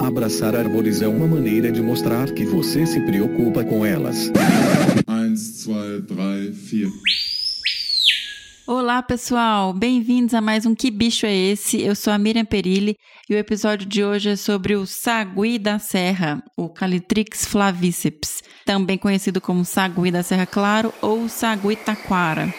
Abraçar árvores é uma maneira de mostrar que você se preocupa com elas. 1, 2, 3, 4. Olá, pessoal! Bem-vindos a mais um Que Bicho é Esse? Eu sou a Miriam Perilli e o episódio de hoje é sobre o sagui da serra, o Calitrix flavíceps, também conhecido como sagui da serra claro ou sagui taquara.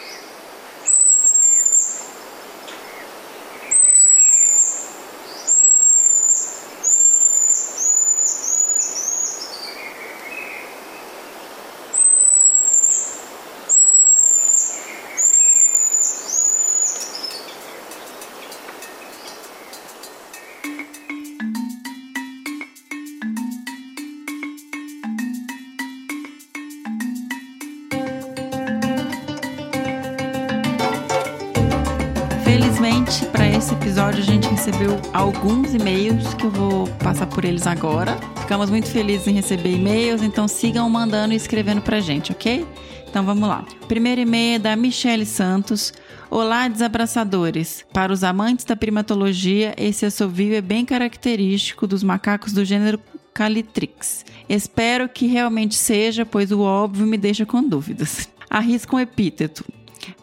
Alguns e-mails que eu vou passar por eles agora. Ficamos muito felizes em receber e-mails, então sigam mandando e escrevendo pra gente, ok? Então vamos lá. Primeiro e-mail é da Michele Santos. Olá, desabraçadores. Para os amantes da primatologia, esse assovio é bem característico dos macacos do gênero Calitrix. Espero que realmente seja, pois o óbvio me deixa com dúvidas. Arrisca um epíteto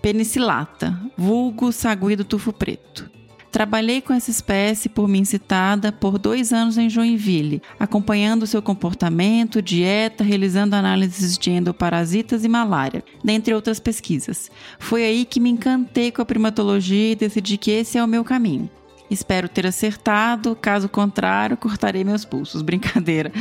penicilata, vulgo sagui do tufo preto. Trabalhei com essa espécie por mim citada por dois anos em Joinville, acompanhando seu comportamento, dieta, realizando análises de endoparasitas e malária, dentre outras pesquisas. Foi aí que me encantei com a primatologia e decidi que esse é o meu caminho. Espero ter acertado, caso contrário, cortarei meus pulsos. Brincadeira.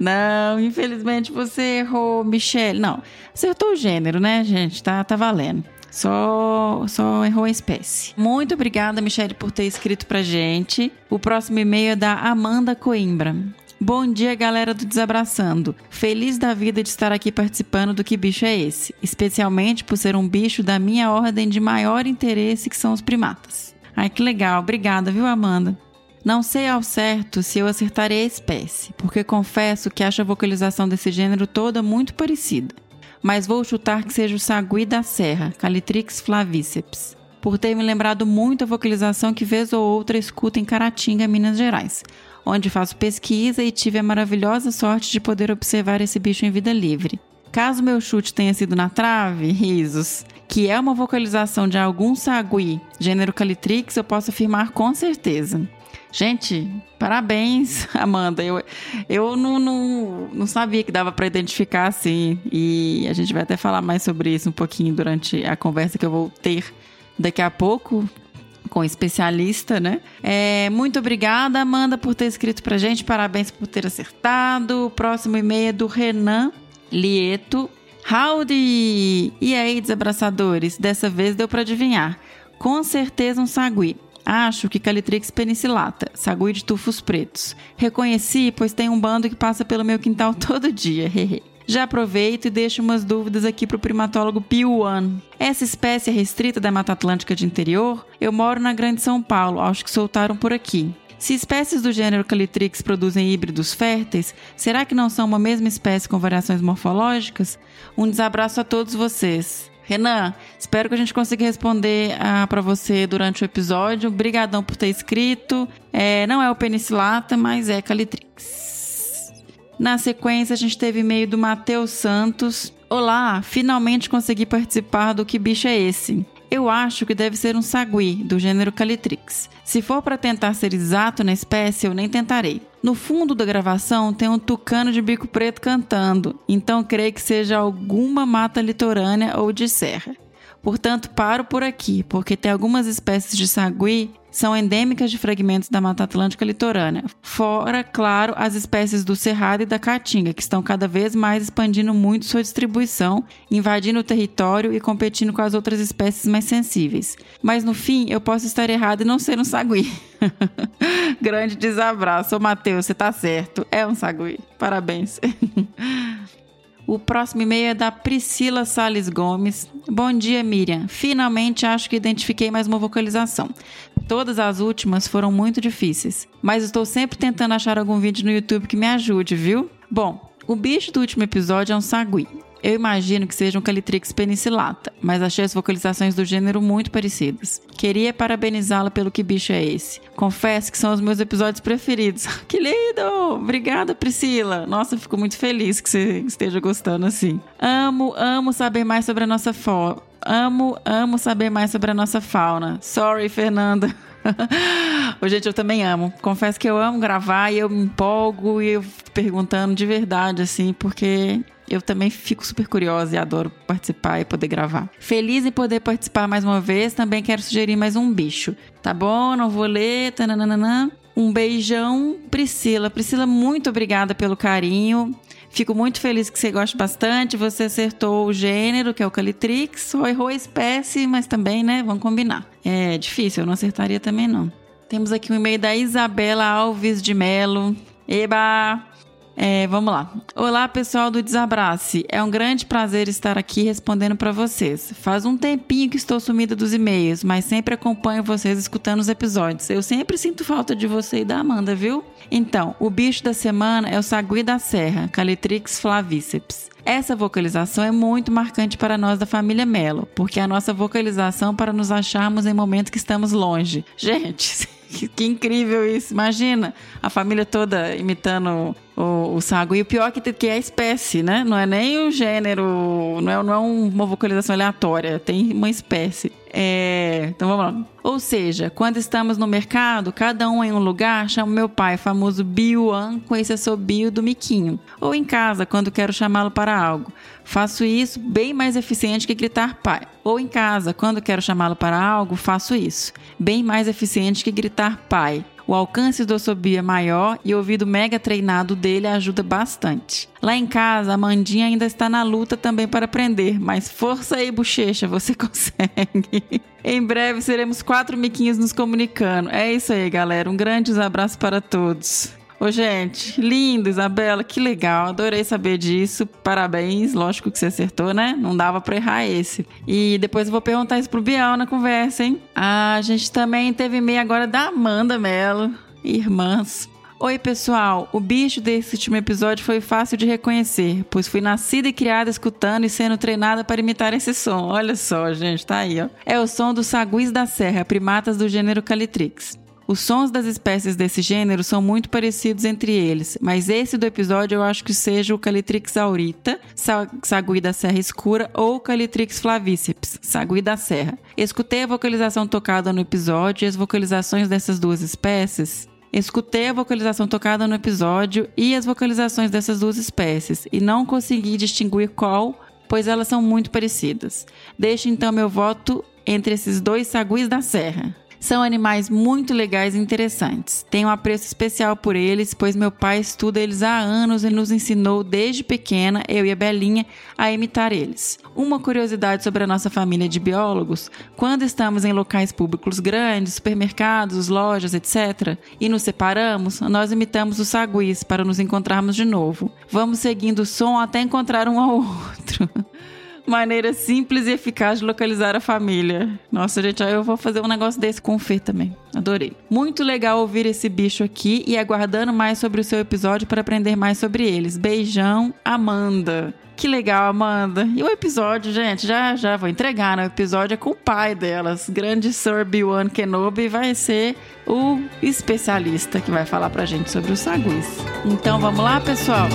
Não, infelizmente você errou, Michelle. Não, acertou o gênero, né, gente? Tá, tá valendo. Só, só errou a espécie. Muito obrigada, Michelle, por ter escrito pra gente. O próximo e-mail é da Amanda Coimbra. Bom dia, galera do Desabraçando. Feliz da vida de estar aqui participando do Que Bicho é Esse? Especialmente por ser um bicho da minha ordem de maior interesse, que são os primatas. Ai, que legal. Obrigada, viu, Amanda? Não sei ao certo se eu acertarei a espécie, porque confesso que acho a vocalização desse gênero toda muito parecida mas vou chutar que seja o sagui da serra, Calitrix flavíceps, por ter me lembrado muito a vocalização que vez ou outra escuto em Caratinga, Minas Gerais, onde faço pesquisa e tive a maravilhosa sorte de poder observar esse bicho em vida livre. Caso meu chute tenha sido na trave, risos, que é uma vocalização de algum sagui, gênero Calitrix, eu posso afirmar com certeza. Gente, parabéns, Amanda. Eu, eu não, não, não sabia que dava para identificar assim. E a gente vai até falar mais sobre isso um pouquinho durante a conversa que eu vou ter daqui a pouco com especialista, né? É, muito obrigada, Amanda, por ter escrito pra gente. Parabéns por ter acertado. O próximo e-mail é do Renan Lieto. Howdy! E aí, desabraçadores? Dessa vez deu para adivinhar. Com certeza um sagui. Acho que Calitrix penicillata, sagui de tufos pretos. Reconheci, pois tem um bando que passa pelo meu quintal todo dia. Já aproveito e deixo umas dúvidas aqui para o primatólogo Pio One. Essa espécie é restrita da Mata Atlântica de interior? Eu moro na Grande São Paulo, acho que soltaram por aqui. Se espécies do gênero Calitrix produzem híbridos férteis, será que não são uma mesma espécie com variações morfológicas? Um desabraço a todos vocês. Renan, espero que a gente consiga responder ah, para você durante o episódio. Obrigadão por ter escrito. É, não é o penicilata, mas é Calitrix. Na sequência, a gente teve e-mail do Matheus Santos. Olá, finalmente consegui participar do Que Bicho é Esse? Eu acho que deve ser um sagui, do gênero Calitrix. Se for para tentar ser exato na espécie, eu nem tentarei. No fundo da gravação tem um tucano de bico preto cantando, então creio que seja alguma mata litorânea ou de serra. Portanto, paro por aqui, porque tem algumas espécies de sagui são endêmicas de fragmentos da Mata Atlântica litorânea. Fora, claro, as espécies do cerrado e da caatinga, que estão cada vez mais expandindo muito sua distribuição, invadindo o território e competindo com as outras espécies mais sensíveis. Mas no fim, eu posso estar errado e não ser um sagui. Grande desabraço. Matheus, você tá certo. É um sagui. Parabéns. O próximo e-mail é da Priscila Sales Gomes. Bom dia, Miriam. Finalmente acho que identifiquei mais uma vocalização. Todas as últimas foram muito difíceis, mas estou sempre tentando achar algum vídeo no YouTube que me ajude, viu? Bom, o bicho do último episódio é um sagui. Eu imagino que seja um Calitrix penicillata, mas achei as vocalizações do gênero muito parecidas. Queria parabenizá-la pelo que bicho é esse. Confesso que são os meus episódios preferidos. que lindo! Obrigada, Priscila. Nossa, fico muito feliz que você esteja gostando assim. Amo, amo saber mais sobre a nossa fo... Amo, amo saber mais sobre a nossa fauna. Sorry, Fernanda. Gente, eu também amo. Confesso que eu amo gravar e eu me empolgo e eu perguntando de verdade, assim, porque eu também fico super curiosa e adoro participar e poder gravar. Feliz em poder participar mais uma vez, também quero sugerir mais um bicho. Tá bom? Não vou ler. Tananana. Um beijão, Priscila. Priscila, muito obrigada pelo carinho. Fico muito feliz que você goste bastante. Você acertou o gênero, que é o Calitrix. Só errou a espécie, mas também, né? Vamos combinar. É difícil, eu não acertaria também, não. Temos aqui um e-mail da Isabela Alves de Melo. Eba! É, vamos lá. Olá, pessoal do Desabrace. É um grande prazer estar aqui respondendo para vocês. Faz um tempinho que estou sumida dos e-mails, mas sempre acompanho vocês escutando os episódios. Eu sempre sinto falta de você e da Amanda, viu? Então, o bicho da semana é o sagui da serra, Calitrix flavíceps. Essa vocalização é muito marcante para nós da família Melo, porque é a nossa vocalização para nos acharmos em momentos que estamos longe. Gente, que, incrível isso! Imagina a família toda imitando o, o sago. E o pior é que, que é a espécie, né? Não é nem o gênero, não é, não é uma vocalização aleatória, tem uma espécie. É, então vamos lá. Ou seja, quando estamos no mercado, cada um em um lugar, chamo meu pai, famoso Biuan, com esse assobio do miquinho. Ou em casa, quando quero chamá-lo para algo. Faço isso bem mais eficiente que gritar pai. Ou em casa, quando quero chamá-lo para algo, faço isso. Bem mais eficiente que gritar pai. O alcance do assobio é maior e o ouvido mega treinado dele ajuda bastante. Lá em casa, a Mandinha ainda está na luta também para aprender, mas força aí, bochecha, você consegue. em breve seremos quatro miquinhos nos comunicando. É isso aí, galera. Um grande abraço para todos. Ô, gente, lindo, Isabela, que legal. Adorei saber disso. Parabéns. Lógico que você acertou, né? Não dava pra errar esse. E depois eu vou perguntar isso pro Biel na conversa, hein? Ah, a gente também teve e-mail agora da Amanda Mello. Irmãs. Oi, pessoal. O bicho desse último episódio foi fácil de reconhecer, pois fui nascida e criada escutando e sendo treinada para imitar esse som. Olha só, gente, tá aí, ó. É o som dos saguis da serra, primatas do gênero Calitrix. Os sons das espécies desse gênero são muito parecidos entre eles, mas esse do episódio eu acho que seja o Calitrix aurita, sagui da serra escura, ou Calitrix flavíceps, sagui da serra. Escutei a vocalização tocada no episódio e as vocalizações dessas duas espécies Escutei a vocalização tocada no episódio e as vocalizações dessas duas espécies e não consegui distinguir qual, pois elas são muito parecidas. Deixo então meu voto entre esses dois saguis da serra. São animais muito legais e interessantes. Tenho um apreço especial por eles, pois meu pai estuda eles há anos e nos ensinou desde pequena, eu e a Belinha, a imitar eles. Uma curiosidade sobre a nossa família de biólogos: quando estamos em locais públicos grandes, supermercados, lojas, etc., e nos separamos, nós imitamos os saguis para nos encontrarmos de novo. Vamos seguindo o som até encontrar um ao outro. Maneira simples e eficaz de localizar a família. Nossa, gente, aí eu vou fazer um negócio desse com o Fê também. Adorei. Muito legal ouvir esse bicho aqui e aguardando mais sobre o seu episódio para aprender mais sobre eles. Beijão, Amanda. Que legal, Amanda. E o episódio, gente, já já vou entregar, né? O episódio é com o pai delas. Grande Sir Biwan Kenobi vai ser o especialista que vai falar pra gente sobre os saguis. Então vamos lá, pessoal?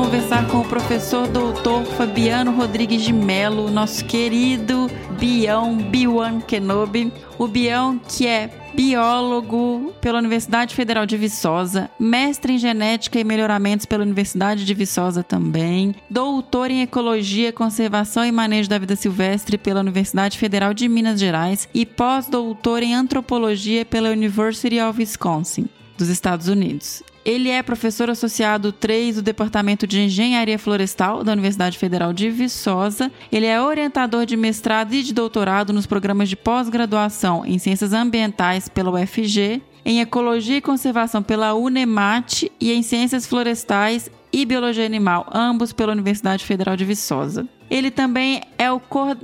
Conversar com o professor doutor Fabiano Rodrigues de Melo, nosso querido Bião, Biwan Kenobi. O Bião, que é biólogo pela Universidade Federal de Viçosa, mestre em genética e melhoramentos pela Universidade de Viçosa também, doutor em ecologia, conservação e manejo da vida silvestre pela Universidade Federal de Minas Gerais e pós-doutor em antropologia pela University of Wisconsin dos Estados Unidos. Ele é professor associado 3 do Departamento de Engenharia Florestal da Universidade Federal de Viçosa. Ele é orientador de mestrado e de doutorado nos programas de pós-graduação em Ciências Ambientais pela UFG, em Ecologia e Conservação pela UNEMAT e em Ciências Florestais e Biologia Animal, ambos pela Universidade Federal de Viçosa. Ele também, é o,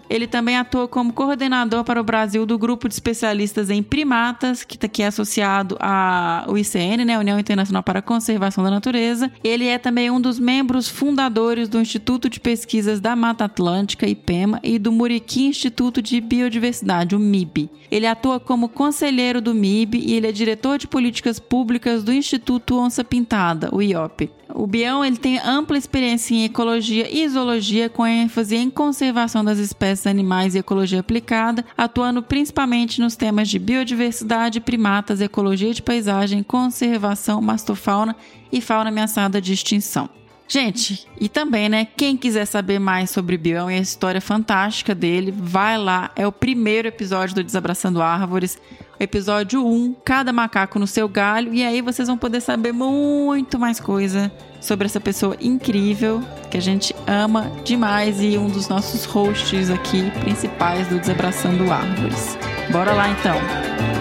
ele também atua como coordenador para o Brasil do grupo de especialistas em primatas, que, tá, que é associado ao ICN, né, União Internacional para a Conservação da Natureza. Ele é também um dos membros fundadores do Instituto de Pesquisas da Mata Atlântica, IPEMA, e do Muriqui Instituto de Biodiversidade, o MIB. Ele atua como conselheiro do MIB e ele é diretor de políticas públicas do Instituto Onça Pintada, o IOP. O Bião ele tem ampla experiência em ecologia e zoologia, com ênfase em conservação das espécies animais e ecologia aplicada, atuando principalmente nos temas de biodiversidade, primatas, ecologia de paisagem, conservação, mastofauna e fauna ameaçada de extinção. Gente, e também, né, quem quiser saber mais sobre Bião e a história fantástica dele, vai lá, é o primeiro episódio do Desabraçando Árvores, episódio 1, cada macaco no seu galho, e aí vocês vão poder saber muito mais coisa sobre essa pessoa incrível que a gente ama demais e um dos nossos hosts aqui principais do Desabraçando Árvores. Bora lá então.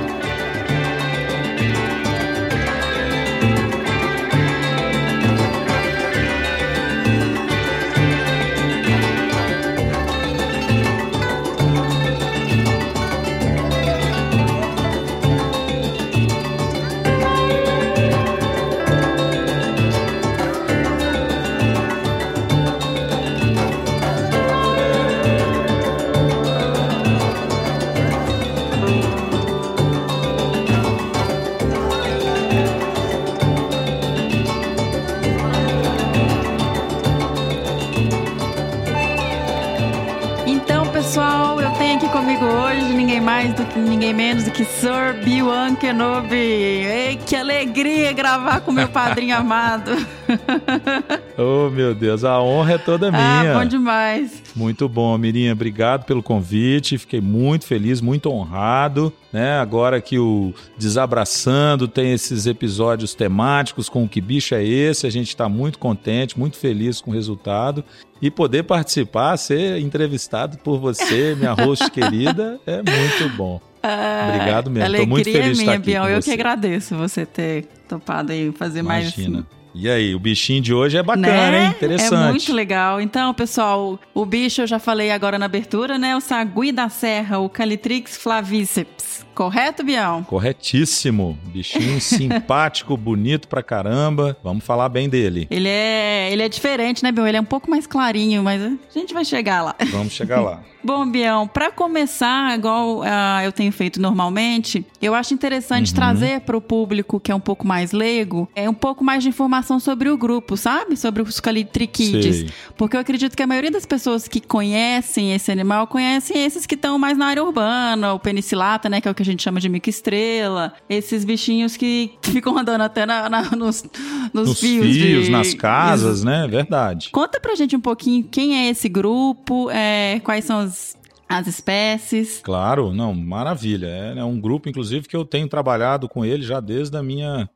Ninguém menos do que Sir Biwan Kenobi. Ei, que alegria gravar com meu padrinho amado. oh, meu Deus, a honra é toda ah, minha. Ah, bom demais. Muito bom, Mirinha. Obrigado pelo convite. Fiquei muito feliz, muito honrado. Né? Agora que o Desabraçando tem esses episódios temáticos com o que bicho é esse, a gente está muito contente, muito feliz com o resultado. E poder participar, ser entrevistado por você, minha host querida, é muito bom. Ah, Obrigado mesmo. Estou muito feliz de estar aqui. Bião. Eu você. que agradeço você ter topado aí fazer Imagina. mais. E aí, o bichinho de hoje é bacana, né? hein? Interessante. É muito legal. Então, pessoal, o bicho eu já falei agora na abertura, né? O sagui da serra, o Calitrix flaviceps. Correto, Bião? Corretíssimo. Bichinho simpático, bonito pra caramba. Vamos falar bem dele. Ele é, ele é diferente, né, Bião? Ele é um pouco mais clarinho, mas a gente vai chegar lá. Vamos chegar lá. Bom, Bião, para começar, igual uh, eu tenho feito normalmente, eu acho interessante uhum. trazer para o público que é um pouco mais leigo, é um pouco mais de informação sobre o grupo, sabe? Sobre os calitriquides. Porque eu acredito que a maioria das pessoas que conhecem esse animal conhecem esses que estão mais na área urbana, o penicilata, né, que é o que a gente chama de mico-estrela, esses bichinhos que ficam andando até na, na, nos, nos, nos fios. fios de... nas casas, Isso. né? Verdade. Conta pra gente um pouquinho quem é esse grupo, é, quais são as as espécies. Claro, não, maravilha. É, é, um grupo, inclusive, que eu tenho trabalhado com ele já desde a minha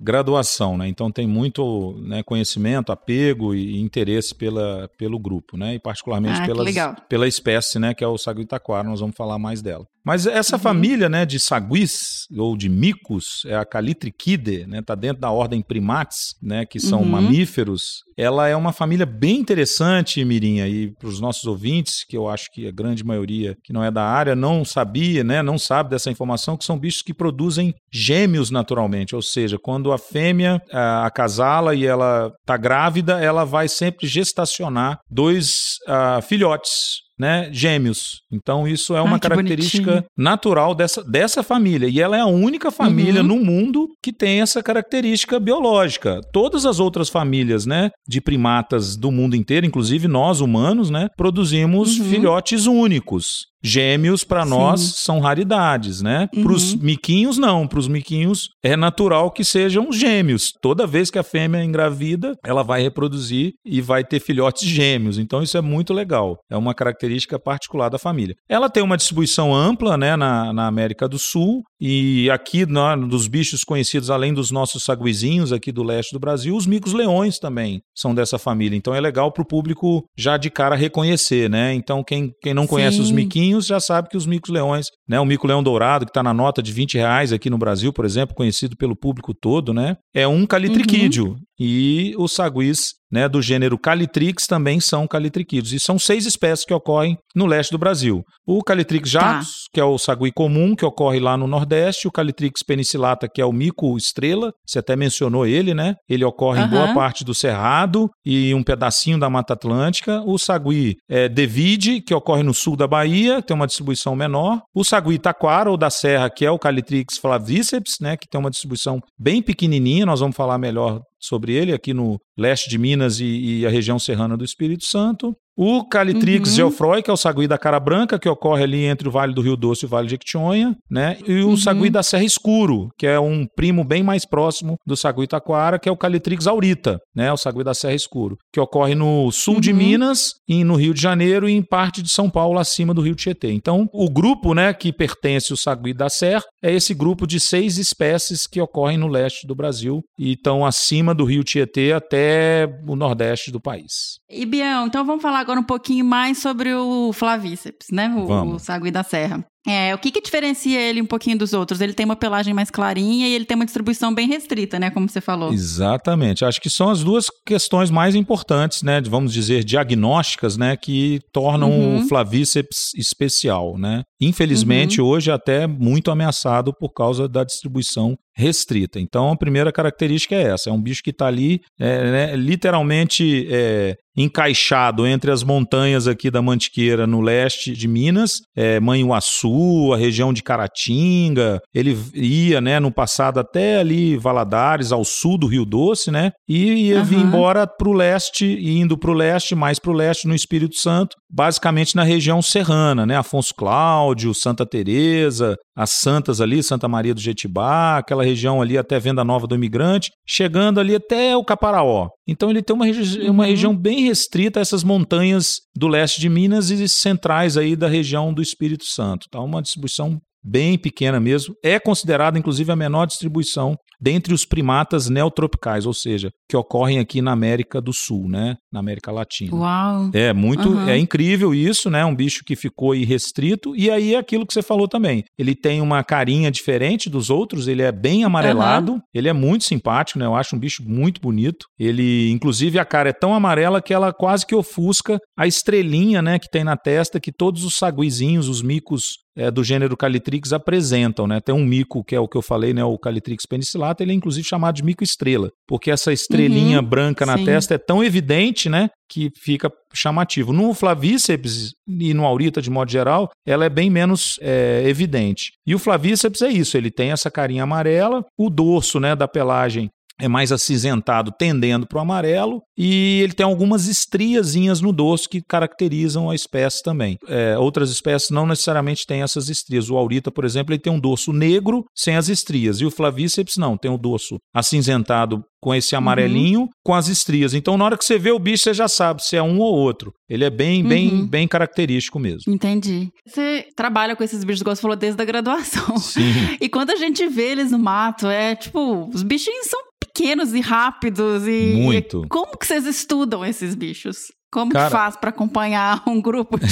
graduação, né? Então tem muito né, conhecimento, apego e interesse pela, pelo grupo, né? E particularmente ah, pelas, pela espécie, né? Que é o saguitaquara, nós vamos falar mais dela. Mas essa uhum. família, né, de saguis ou de micos, é a Calitrichidae, né, tá dentro da ordem Primates, né, que são uhum. mamíferos. Ela é uma família bem interessante, Mirinha, e para os nossos ouvintes, que eu acho que a grande maioria que não é da área não sabia, né, não sabe dessa informação, que são bichos que produzem gêmeos naturalmente, ou seja, quando a fêmea a, acasala e ela tá grávida, ela vai sempre gestacionar dois uh, filhotes né, gêmeos. Então isso é uma Ai, característica bonitinho. natural dessa, dessa família. E ela é a única família uhum. no mundo que tem essa característica biológica. Todas as outras famílias, né, de primatas do mundo inteiro, inclusive nós humanos, né, produzimos uhum. filhotes únicos. Gêmeos, para nós, são raridades, né? Uhum. Para os miquinhos, não. Para os miquinhos, é natural que sejam gêmeos. Toda vez que a fêmea é engravida, ela vai reproduzir e vai ter filhotes gêmeos. Então, isso é muito legal. É uma característica particular da família. Ela tem uma distribuição ampla, né, na, na América do Sul. E aqui, na, dos bichos conhecidos, além dos nossos saguizinhos aqui do leste do Brasil, os micos-leões também são dessa família. Então, é legal para o público já de cara reconhecer, né? Então, quem, quem não conhece Sim. os miquinhos, já sabe que os micos-leões, né, o mico-leão dourado, que está na nota de 20 reais aqui no Brasil, por exemplo, conhecido pelo público todo, né, é um calitriquídeo. Uhum. e os saguis né, do gênero Calitrix também são calitriquídeos. E são seis espécies que ocorrem no leste do Brasil. O Calitrix jatus, tá. que é o sagui comum, que ocorre lá no Nordeste. O Calitrix penicillata, que é o mico estrela. Você até mencionou ele, né? Ele ocorre uhum. em boa parte do Cerrado e um pedacinho da Mata Atlântica. O sagui é, devide, que ocorre no sul da Bahia, tem uma distribuição menor. O sagui taquara, ou da Serra, que é o Calitrix flavíceps, né? Que tem uma distribuição bem pequenininha. Nós vamos falar melhor sobre ele aqui no leste de Minas e, e a região serrana do Espírito Santo. O Calitrix uhum. geofroi, que é o sagui da cara branca, que ocorre ali entre o Vale do Rio Doce e o Vale de Equitinhonha, né? E o uhum. sagui da Serra Escuro, que é um primo bem mais próximo do sagui taquara, que é o Calitrix aurita, né? O sagui da Serra Escuro, que ocorre no sul uhum. de Minas, e no Rio de Janeiro e em parte de São Paulo, acima do Rio Tietê. Então, o grupo, né, que pertence ao sagui da Serra é esse grupo de seis espécies que ocorrem no leste do Brasil e estão acima do Rio Tietê até o nordeste do país. E Bião, então vamos falar agora um pouquinho mais sobre o Flavíceps, né? O, o sagui da serra. É, o que, que diferencia ele um pouquinho dos outros? Ele tem uma pelagem mais clarinha e ele tem uma distribuição bem restrita, né? Como você falou. Exatamente. Acho que são as duas questões mais importantes, né? Vamos dizer, diagnósticas, né? Que tornam uhum. o Flavíceps especial, né? Infelizmente, uhum. hoje até muito ameaçado por causa da distribuição restrita. Então, a primeira característica é essa: é um bicho que está ali, é, né, literalmente é, encaixado entre as montanhas aqui da Mantiqueira, no leste de Minas, é, Manhuaçu, a região de Caratinga. Ele ia, né, no passado até ali Valadares, ao sul do Rio Doce, né, e ia uhum. vir embora para o leste, indo para o leste, mais para o leste, no Espírito Santo, basicamente na região serrana, né, Afonso Cláudio, Santa Teresa, as santas ali, Santa Maria do Jetibá, aquela região ali até Venda Nova do Imigrante, chegando ali até o Caparaó. Então ele tem uma, regi uhum. uma região bem restrita a essas montanhas do leste de Minas e centrais aí da região do Espírito Santo. Tá uma distribuição bem pequena mesmo. É considerada, inclusive, a menor distribuição dentre os primatas neotropicais, ou seja, que ocorrem aqui na América do Sul, né? Na América Latina. Uau! É muito, uhum. é incrível isso, né? Um bicho que ficou irrestrito. E aí é aquilo que você falou também. Ele tem uma carinha diferente dos outros, ele é bem amarelado, uhum. ele é muito simpático, né? Eu acho um bicho muito bonito. Ele, inclusive, a cara é tão amarela que ela quase que ofusca a estrelinha, né? Que tem na testa, que todos os saguizinhos, os micos é, do gênero Calitrix apresentam, né? Tem um mico que é o que eu falei, né? O Calitrix penicillata, ele é inclusive chamado de mico estrela, porque essa estrelinha uhum, branca na sim. testa é tão evidente, né? Que fica chamativo. No Flavíceps e no Aurita, de modo geral, ela é bem menos é, evidente. E o Flavíceps é isso, ele tem essa carinha amarela, o dorso, né, da pelagem é mais acinzentado, tendendo para o amarelo, e ele tem algumas estriazinhas no dorso que caracterizam a espécie também. É, outras espécies não necessariamente têm essas estrias. O aurita, por exemplo, ele tem um dorso negro sem as estrias, e o flavíceps não, tem o dorso acinzentado com esse amarelinho, uhum. com as estrias. Então, na hora que você vê o bicho, você já sabe se é um ou outro. Ele é bem, bem, uhum. bem característico mesmo. Entendi. Você trabalha com esses bichos, igual você falou, desde a graduação. Sim. E quando a gente vê eles no mato, é tipo, os bichinhos são pequenos e rápidos e muito. Como que vocês estudam esses bichos? Como Cara... que faz para acompanhar um grupo de,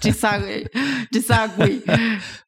de, sagui, de sagui?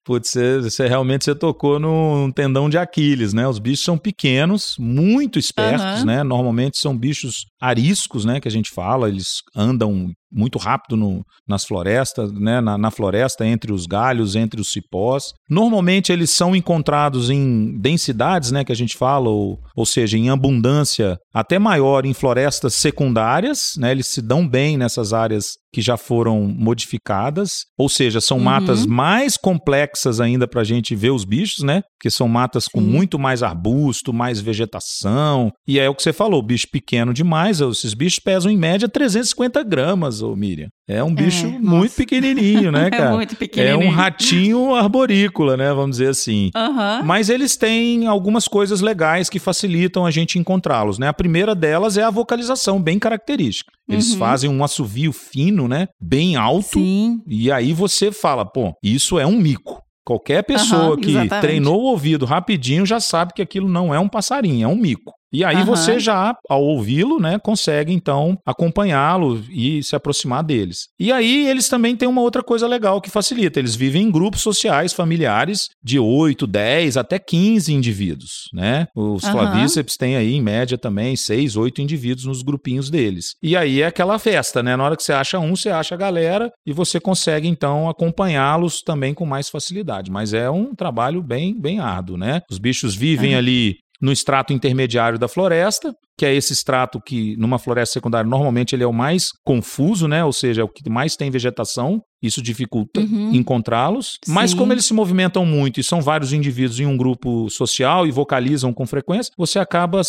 Putz, você, você, realmente você tocou num tendão de Aquiles, né? Os bichos são pequenos, muito espertos, uhum. né? Normalmente são bichos ariscos, né? Que a gente fala, eles andam muito rápido no, nas florestas, né? Na, na, floresta, entre os galhos, entre os cipós. Normalmente eles são encontrados em densidades, né? Que a gente fala, ou, ou seja, em abundância até maior em florestas secundárias, né? Eles se dão bem nessas áreas que já foram modificadas, ou seja, são uhum. matas mais complexas ainda para a gente ver os bichos, né? Porque são matas com muito mais arbusto, mais vegetação. E é o que você falou, bicho pequeno demais. Esses bichos pesam em média 350 gramas, ô Miriam. É um bicho é, muito pequenininho, né, cara? é muito pequenininho. É um ratinho arborícola, né? Vamos dizer assim. Uhum. Mas eles têm algumas coisas legais que facilitam a gente encontrá-los, né? A primeira delas é a vocalização, bem característica. Eles uhum. fazem um assovio fino, né? Bem alto. Sim. E aí você fala, pô, isso é um mico. Qualquer pessoa uhum, que treinou o ouvido rapidinho já sabe que aquilo não é um passarinho, é um mico. E aí Aham. você já, ao ouvi-lo, né, consegue então acompanhá-lo e se aproximar deles. E aí eles também têm uma outra coisa legal que facilita. Eles vivem em grupos sociais familiares de 8, 10 até 15 indivíduos, né? Os Aham. flavíceps têm aí em média também 6, 8 indivíduos nos grupinhos deles. E aí é aquela festa, né? Na hora que você acha um, você acha a galera e você consegue então acompanhá-los também com mais facilidade. Mas é um trabalho bem, bem árduo, né? Os bichos vivem ali no extrato intermediário da floresta, que é esse extrato que numa floresta secundária normalmente ele é o mais confuso, né? Ou seja, é o que mais tem vegetação. Isso dificulta Uhum. encontrá-los. Mas como eles se movimentam muito e são vários indivíduos em um grupo social e vocalizam com frequência, você acaba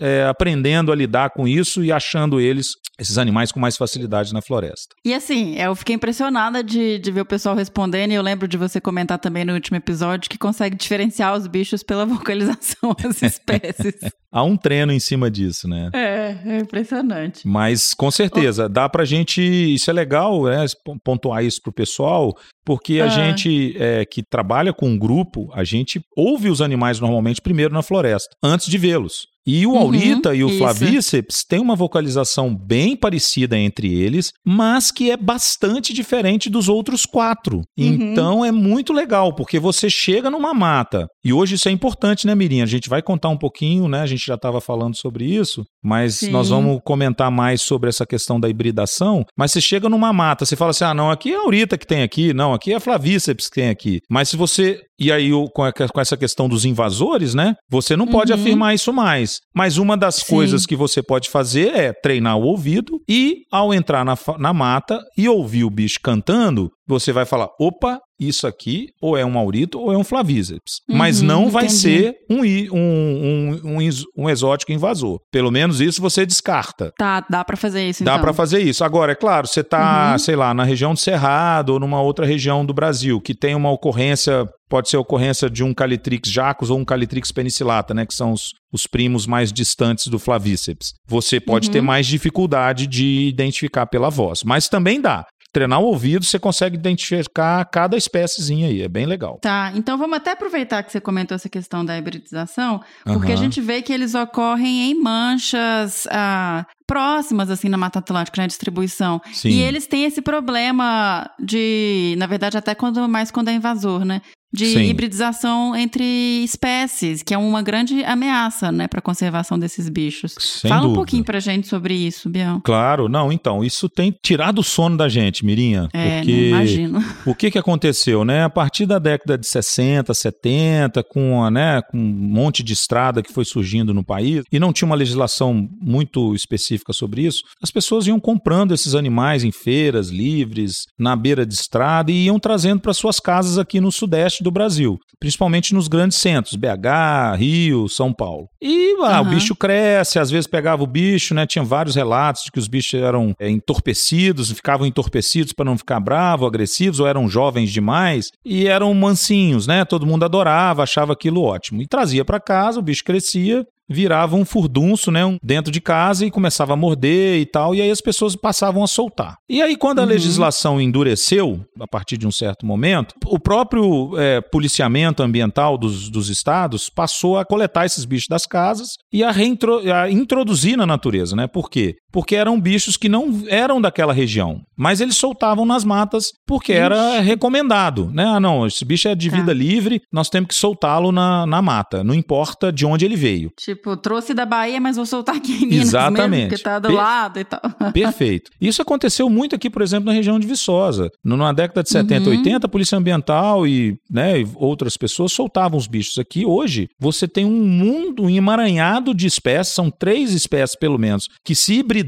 é, aprendendo a lidar com isso e achando eles, esses animais, com mais facilidade na floresta. E assim, eu fiquei impressionada de, de ver o pessoal respondendo, e eu lembro de você comentar também no último episódio que consegue diferenciar os bichos pela vocalização das espécies. Há um treino em cima disso, né? é, é impressionante. Mas com certeza, dá pra gente. Isso é legal, né? Pontuar isso pro pessoal, porque a Ah. gente é, que trabalha com um grupo, a gente ouve os animais normalmente primeiro na floresta, antes de vê-los. E o Uhum, aurita e o isso. flavíceps têm uma vocalização bem parecida entre eles, mas que é bastante diferente dos outros quatro. Então é muito legal, porque você chega numa mata, e hoje isso é importante, né, Mirinha? A gente vai contar um pouquinho, né? A gente já estava falando sobre isso, mas Sim. nós vamos comentar mais sobre essa questão da hibridação. Mas você chega numa mata, você fala assim: ah, não, aqui é a aurita que tem aqui, não, aqui é a flavíceps que tem aqui. Mas se você. E aí, com essa questão dos invasores, né? Você não pode Uhum. afirmar isso mais. Mas uma das Sim. coisas que você pode fazer é treinar o ouvido e, ao entrar na, na mata e ouvir o bicho cantando, você vai falar: opa, isso aqui ou é um aurito ou é um flavíceps. Mas Uhum, não vai entendi. ser um, um, um, um, exótico invasor. Pelo menos isso você descarta. Tá, dá pra fazer isso Dá então. pra fazer isso. Agora, é claro, você tá, Uhum. sei lá, na região do Cerrado ou numa outra região do Brasil que tem uma ocorrência, pode ser ocorrência de um Calitrix jacus ou um Calitrix penicillata, né, que são os, os primos mais distantes do flavíceps. Você pode Uhum. ter mais dificuldade de identificar pela voz, mas também dá. Treinar o ouvido, você consegue identificar cada espéciezinha aí, é bem legal. Tá, então vamos até aproveitar que você comentou essa questão da hibridização, porque a Aham. gente vê que eles ocorrem em manchas ah, próximas, assim, na Mata Atlântica, na distribuição. Sim. E eles têm esse problema de, na verdade, até quando mais quando é invasor, né? De Sim. hibridização entre espécies, que é uma grande ameaça, né, para a conservação desses bichos. Sem Fala um dúvida. pouquinho pra gente sobre isso, Bião. Claro, não, então, isso tem tirado o sono da gente, Mirinha. É, porque... imagino. O que, que aconteceu, né? A partir da década de 60, 70, com, a, né, com um monte de estrada que foi surgindo no país, e não tinha uma legislação muito específica sobre isso, as pessoas iam comprando esses animais em feiras livres, na beira de estrada, e iam trazendo para suas casas aqui no sudeste do Brasil, principalmente nos grandes centros, BH, Rio, São Paulo. E ah, o Aham. bicho cresce, às vezes pegava o bicho, né? Tinha vários relatos de que os bichos eram é, entorpecidos, ficavam entorpecidos para não ficar bravo, agressivos, ou eram jovens demais e eram mansinhos, né? Todo mundo adorava, achava aquilo ótimo. E trazia para casa, o bicho crescia, virava um furdunço, né, um- dentro de casa e começava a morder e tal, e aí as pessoas passavam a soltar. E aí quando a Uhum. legislação endureceu, a partir de um certo momento, o próprio é, policiamento ambiental dos, dos estados passou a coletar esses bichos das casas e a, reintro- a introduzir na natureza, né? Por quê? Porque eram bichos que não eram daquela região, mas eles soltavam nas matas porque era recomendado, né? Ah, não, esse bicho é de Tá. vida livre, nós temos que soltá-lo na, na mata, não importa de onde ele veio. Tipo, trouxe da Bahia, mas vou soltar aqui em Minas Exatamente. mesmo, porque tá do Per- lado e tal. Perfeito. Isso aconteceu muito aqui, por exemplo, na região de Viçosa. Na década de 70, Uhum. 80, a Polícia Ambiental e, né, e outras pessoas soltavam os bichos aqui. Hoje, você tem um mundo, emaranhado de espécies, são três espécies pelo menos, que se hibridaram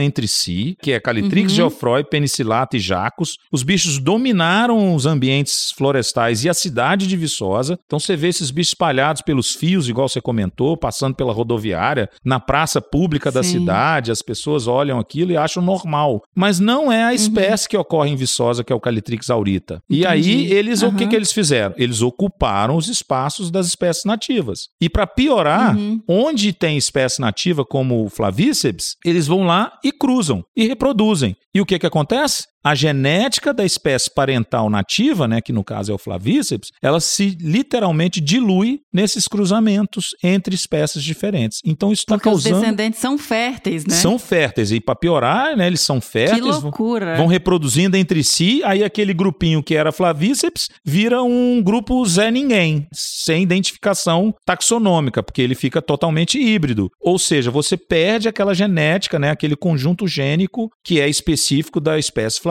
entre si, que é Calitrix, Uhum. geoffroy, penicillata e jacos. Os bichos dominaram os ambientes florestais e a cidade de Viçosa. Então você vê esses bichos espalhados pelos fios, igual você comentou, passando pela rodoviária, na praça pública da Sim. cidade, as pessoas olham aquilo e acham normal. Mas não é a Uhum. espécie que ocorre em Viçosa, que é o Calitrix aurita. E Entendi. aí, eles, o que, que eles fizeram? Eles ocuparam os espaços das espécies nativas. E para piorar, Uhum. onde tem espécie nativa como o Flavíceps, eles vão lá e cruzam e reproduzem. E o que que acontece? A genética da espécie parental nativa, né, que no caso é o Flavíceps, ela se literalmente dilui nesses cruzamentos entre espécies diferentes. Então isso está causando. Os descendentes são férteis, né? São férteis. E para piorar, né, eles são férteis. Que loucura. Vão reproduzindo entre si, aí aquele grupinho que era Flavíceps vira um grupo Zé Ninguém, sem identificação taxonômica, porque ele fica totalmente híbrido. Ou seja, você perde aquela genética, né, aquele conjunto gênico que é específico da espécie Flavíceps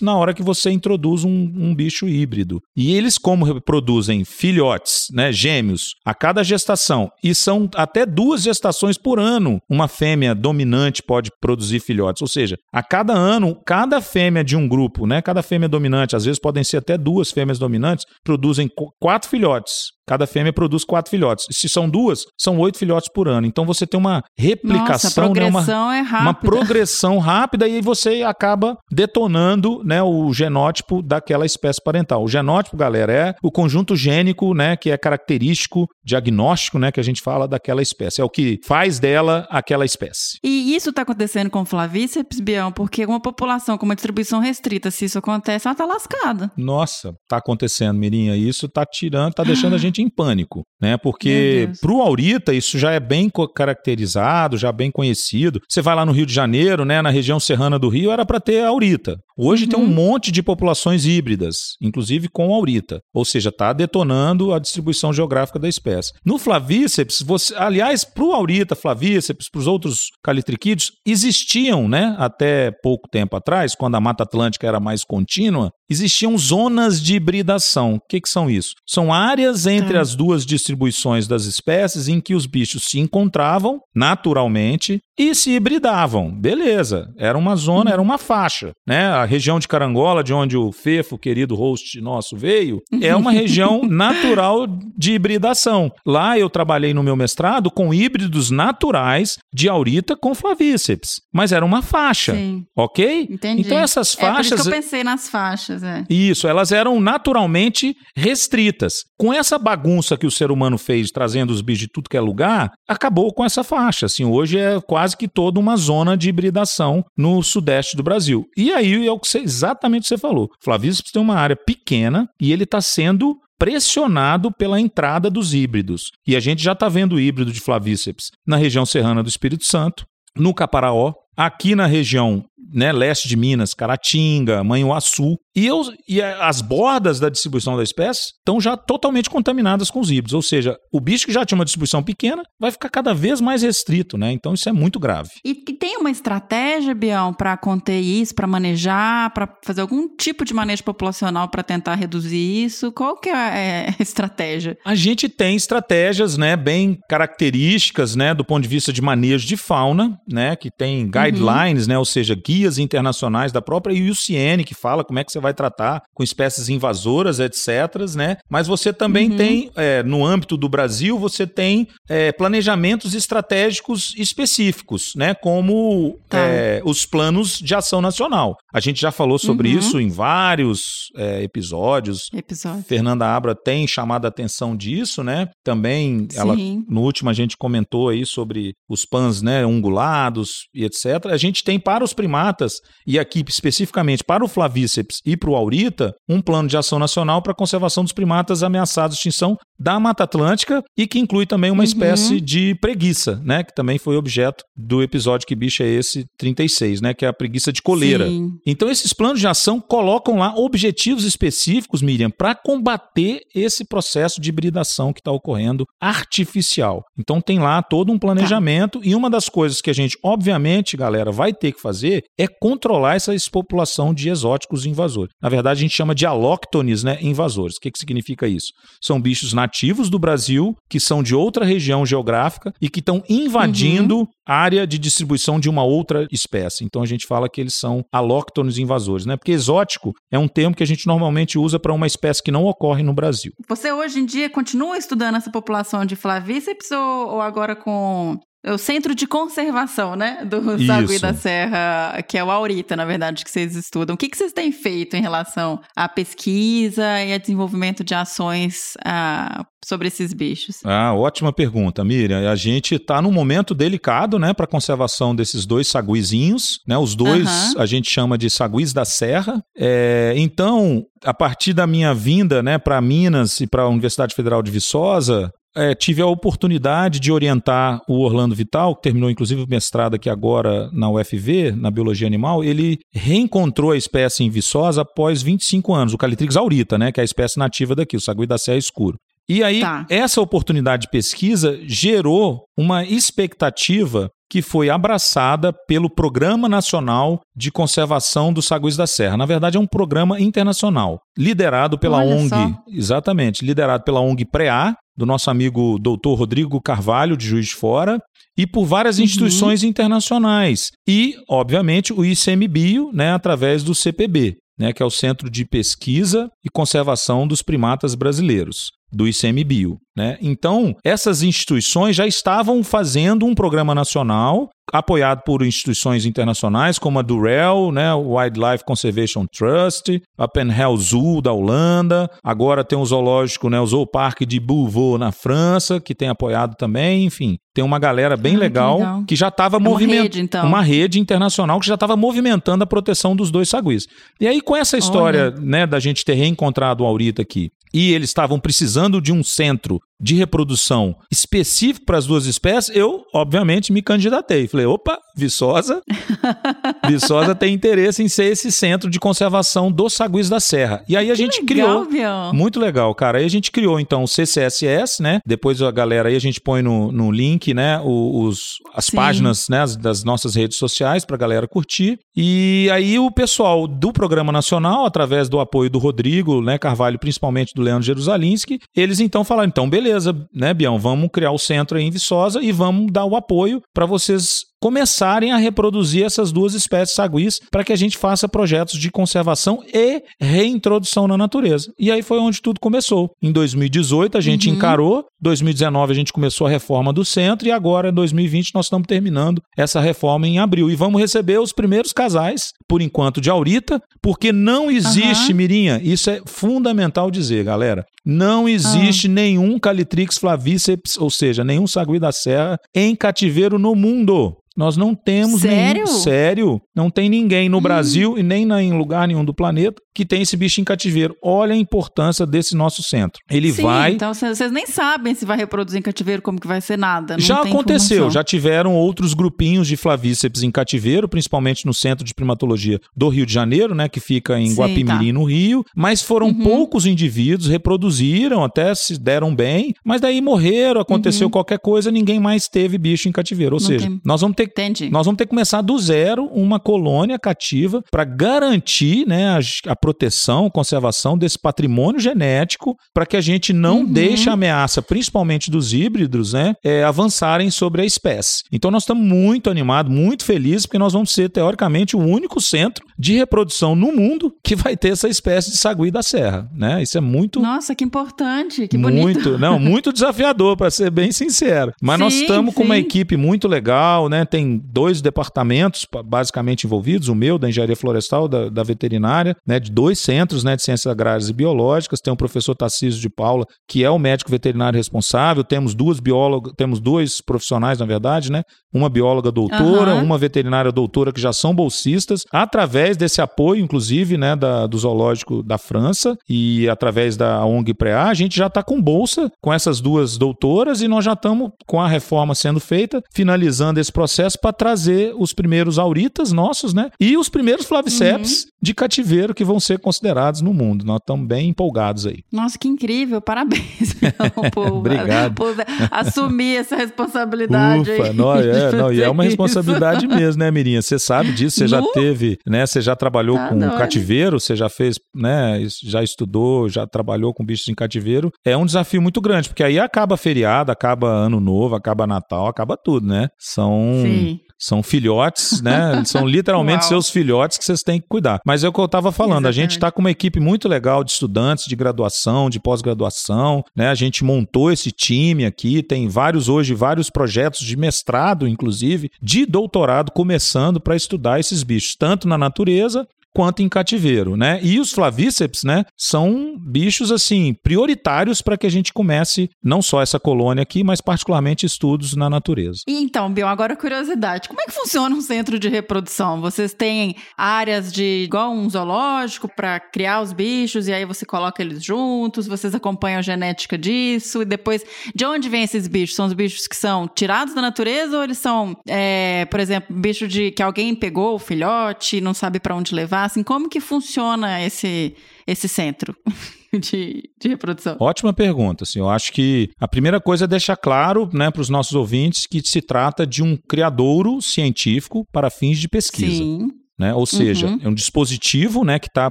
na hora que você introduz um, um bicho híbrido. E eles, como reproduzem filhotes, né, gêmeos, a cada gestação, e são até duas gestações por ano, uma fêmea dominante pode produzir filhotes. Ou seja, a cada ano, cada fêmea de um grupo, né, cada fêmea dominante, às vezes podem ser até duas fêmeas dominantes, produzem quatro filhotes. Cada fêmea produz quatro filhotes. Se são duas, são oito filhotes por ano. Então você tem uma replicação, Nossa, né, uma, é uma progressão rápida e aí você acaba detonando né, o genótipo daquela espécie parental. O genótipo, galera, é o conjunto gênico né, que é característico, diagnóstico, né, que a gente fala daquela espécie. É o que faz dela aquela espécie. E isso está acontecendo com Flavíceps, Bião, porque uma população com uma distribuição restrita, se isso acontece, ela está lascada. Nossa, está acontecendo, Mirinha. Isso está tirando, está deixando a gente em pânico, né? Porque para o Aurita isso já é bem caracterizado, já bem conhecido. Você vai lá no Rio de Janeiro, né? Na região serrana do Rio era para ter Aurita. Hoje uhum. tem um monte de populações híbridas, inclusive com Aurita, ou seja, está detonando a distribuição geográfica da espécie. No Flavíceps, você, aliás, para o Aurita, Flavíceps, para os outros calitriquídeos, existiam, né? Até pouco tempo atrás, quando a Mata Atlântica era mais contínua, existiam zonas de hibridação. O que, que são isso? São áreas entre as duas distribuições das espécies em que os bichos se encontravam naturalmente e se hibridavam. Beleza, era uma zona, era uma faixa. Né? A região de Carangola, de onde o Fefo, querido host nosso, veio, é uma região natural de hibridação. Lá eu trabalhei no meu mestrado com híbridos naturais de aurita com flavíceps. Mas era uma faixa, Sim. ok? Entendi. Então essas faixas... É por isso que eu pensei nas faixas, é. Isso, elas eram naturalmente restritas. Com essa bagunça que o ser humano fez, trazendo os bichos de tudo que é lugar, acabou com essa faixa. Assim, hoje é quase que toda uma zona de hibridação no sudeste do Brasil. E aí o que você, exatamente o que você falou. Flavíceps tem uma área pequena e ele está sendo pressionado pela entrada dos híbridos. E a gente já está vendo o híbrido de Flavíceps na região serrana do Espírito Santo, no Caparaó, aqui na região né, leste de Minas, Caratinga, Manhuaçu, e, eu, e as bordas da distribuição da espécie estão já totalmente contaminadas com os híbridos, ou seja, o bicho que já tinha uma distribuição pequena vai ficar cada vez mais restrito, né? Então isso é muito grave. E, tem uma estratégia, Bião, para conter isso, para manejar, para fazer algum tipo de manejo populacional para tentar reduzir isso? Qual que é a estratégia? A gente tem estratégias, né, bem características, né, do ponto de vista de manejo de fauna, né, que tem guidelines, uhum. né, ou seja, guias internacionais da própria IUCN que fala como é que você vai tratar com espécies invasoras, etc. Né? Mas você também uhum. tem, é, no âmbito do Brasil, você tem é, planejamentos estratégicos específicos, né? como tá. é, os planos de ação nacional. A gente já falou sobre uhum. isso em vários é, episódios. Episódio. Fernanda Abra tem chamado a atenção disso, né? Também, ela, no último a gente comentou aí sobre os pans né, ungulados e etc. A gente tem para os primatas, e aqui especificamente para o Flavíceps e para o Aurita um plano de ação nacional para a conservação dos primatas ameaçados de extinção da Mata Atlântica e que inclui também uma uhum. espécie de preguiça, né? Que também foi objeto do episódio Que Bicho é Esse 36, né? Que é a preguiça de coleira. Sim. Então, esses planos de ação colocam lá objetivos específicos, Miriam, para combater esse processo de hibridação que está ocorrendo artificial. Então, tem lá todo um planejamento tá. e uma das coisas que a gente, obviamente, galera, vai ter que fazer é controlar essa população de exóticos invasores. Na verdade, a gente chama de alóctones, né? Invasores. O que, que significa isso? São bichos nativos do Brasil, que são de outra região geográfica e que estão invadindo uhum. área de distribuição de uma outra espécie. Então a gente fala que eles são alóctones invasores, né? Porque exótico é um termo que a gente normalmente usa para uma espécie que não ocorre no Brasil. Você hoje em dia continua estudando essa população de flavíceps ou, ou agora com o centro de conservação, né? Do. Sagui da Serra, que é o Aurita, na verdade, que vocês estudam. O que, que vocês têm feito em relação à pesquisa e a desenvolvimento de ações ah, sobre esses bichos? Ah, ótima pergunta, Miriam. A gente está num momento delicado, né, para conservação desses dois saguizinhos, né? Os dois a gente chama de saguis da Serra. É, então, a partir da minha vinda, né, para Minas e para a Universidade Federal de Viçosa, é, tive a oportunidade de orientar o Orlando Vital, que terminou inclusive o mestrado aqui agora na UFV, na Biologia Animal. Ele reencontrou a espécie em Viçosa após 25 anos, o Calitrix aurita, né, que é a espécie nativa daqui, o sagui da serra escuro. E aí, Tá. essa oportunidade de pesquisa gerou uma expectativa que foi abraçada pelo Programa Nacional de Conservação dos Saguis da Serra. Na verdade, é um programa internacional, liderado pela Olha ONG. só. Exatamente, liderado pela ONG PREA, do nosso amigo Dr. Rodrigo Carvalho, de Juiz de Fora, e por várias Uhum. instituições internacionais. E, obviamente, o ICMBio, né, através do CPB, né, que é o Centro de Pesquisa e Conservação dos Primatas Brasileiros, do ICMBio. Né? Então, essas instituições já estavam fazendo um programa nacional apoiado por instituições internacionais como a Durrell, né, o Wildlife Conservation Trust, a Penhel Zoo da Holanda, agora tem o zoológico, né, o Zooparque de Beauvau na França, que tem apoiado também, enfim, tem uma galera bem Ah, que legal, legal. que já estava É movimentando então. uma rede internacional que já estava movimentando a proteção dos dois saguis. E aí com essa história, né, da gente ter reencontrado o Aurita aqui, e eles estavam precisando de um centro de reprodução específico para as duas espécies, eu, obviamente, me candidatei. Falei, opa, Viçosa, Viçosa tem interesse em ser esse centro de conservação dos saguis da serra. E aí a gente Legal, criou... Muito legal, cara. Aí a gente criou, então, o CCSS, né? Depois a galera aí, a gente põe no, no link, né? Os, as Sim. páginas né, as- das nossas redes sociais pra galera curtir. E aí o pessoal do Programa Nacional, através do apoio do Rodrigo, né? Carvalho, principalmente do Leandro Jerusalinski, eles então falaram, então, beleza, né, Bião? Vamos criar o centro aí em Viçosa e vamos dar o apoio para vocês começarem a reproduzir essas duas espécies saguis para que a gente faça projetos de conservação e reintrodução na natureza. E aí foi onde tudo começou. Em 2018 a gente Uhum. encarou, 2019 a gente começou a reforma do centro e agora em 2020 nós estamos terminando essa reforma em abril e vamos receber os primeiros casais, por enquanto de aurita, porque não existe, Aham. Mirinha, isso é fundamental dizer, galera. Não existe nenhum Calitrix flavíceps, ou seja, nenhum sagui da serra em cativeiro no mundo. Nós não temos Sério? nenhum. Sério? Não tem ninguém no Brasil e nem em lugar nenhum do planeta que tem esse bicho em cativeiro. Olha a importância desse nosso centro. Ele Sim, vai. Então vocês nem sabem se vai reproduzir em cativeiro, como que vai ser nada. não já aconteceu, informação. já tiveram outros grupinhos de flavíceps em cativeiro, principalmente no Centro de Primatologia do Rio de Janeiro, né, que fica em Sim, Guapimirim, tá. no Rio, mas foram Uhum. poucos indivíduos, reproduziram, até se deram bem, mas daí morreram, aconteceu qualquer coisa, ninguém mais teve bicho em cativeiro. Ou Uhum. Não seja, tem. nós vamos ter Entendi. nós vamos ter que começar do zero uma colônia cativa para garantir né, a, a proteção, conservação desse patrimônio genético para que a gente não Uhum. deixe a ameaça, principalmente dos híbridos, né, é, avançarem sobre a espécie. Então nós estamos muito animados, muito felizes, porque nós vamos ser, teoricamente, o único centro de reprodução no mundo que vai ter essa espécie de sagui da serra. Né? Isso é muito Nossa, que importante, que bonito. muito, não, muito desafiador, para ser bem sincero. Mas nós Sim, estamos com uma equipe muito legal, né? Tem dois departamentos pa- basicamente envolvidos, o meu, da engenharia florestal, da, da veterinária, né? De dois centros, né? De ciências agrárias e biológicas. Tem o professor Tarcísio de Paula, que é o médico veterinário responsável. Temos duas biólogas, temos dois profissionais, na verdade, né? Uma bióloga doutora, Aham. uma veterinária doutora que já são bolsistas, através desse apoio, inclusive, né, da, do zoológico da França e através da ONG PREA, a gente já está com bolsa com essas duas doutoras e nós já estamos com a reforma sendo feita, finalizando esse processo para trazer os primeiros auritas nossos, né, e os primeiros flaviceps de cativeiro que vão ser considerados no mundo. Nós estamos bem empolgados aí. Nossa, que incrível. Parabéns, Bião, por, Obrigado. por assumir essa responsabilidade. Ufa, aí não, é, não, e é uma responsabilidade mesmo, né, Mirinha? Você sabe disso, você já teve, né? Você já trabalhou Tá com doido. cativeiro, você já fez, né? Já estudou, já trabalhou com bichos em cativeiro. É um desafio muito grande, porque aí acaba feriado, acaba ano novo, acaba Natal, acaba tudo, né? São Sim. São filhotes, né? São literalmente seus filhotes que vocês têm que cuidar. Mas é o que eu estava falando, a gente Exatamente. está com uma equipe muito legal de estudantes de graduação, de pós-graduação, né? A gente montou esse time aqui, tem vários hoje, vários projetos de mestrado, inclusive, de doutorado começando para estudar esses bichos, tanto na natureza quanto em cativeiro, né? E os flavíceps, né, são bichos assim prioritários para que a gente comece não só essa colônia aqui, mas particularmente estudos na natureza. E então, Bill, agora curiosidade. Como é que funciona um centro de reprodução? Vocês têm áreas de igual um zoológico para criar os bichos e aí você coloca eles juntos, vocês acompanham a genética disso e depois de onde vêm esses bichos? São os bichos que são tirados da natureza ou eles são, é, por exemplo, bicho de que alguém pegou o filhote não sabe para onde levar? Assim, como que funciona esse esse centro de, de reprodução? Ótima pergunta, assim, eu acho que a primeira coisa é deixar claro, né, para os nossos ouvintes que se trata de um criadouro científico para fins de pesquisa. Sim. Né? Ou seja, Uhum. é um dispositivo, né, que está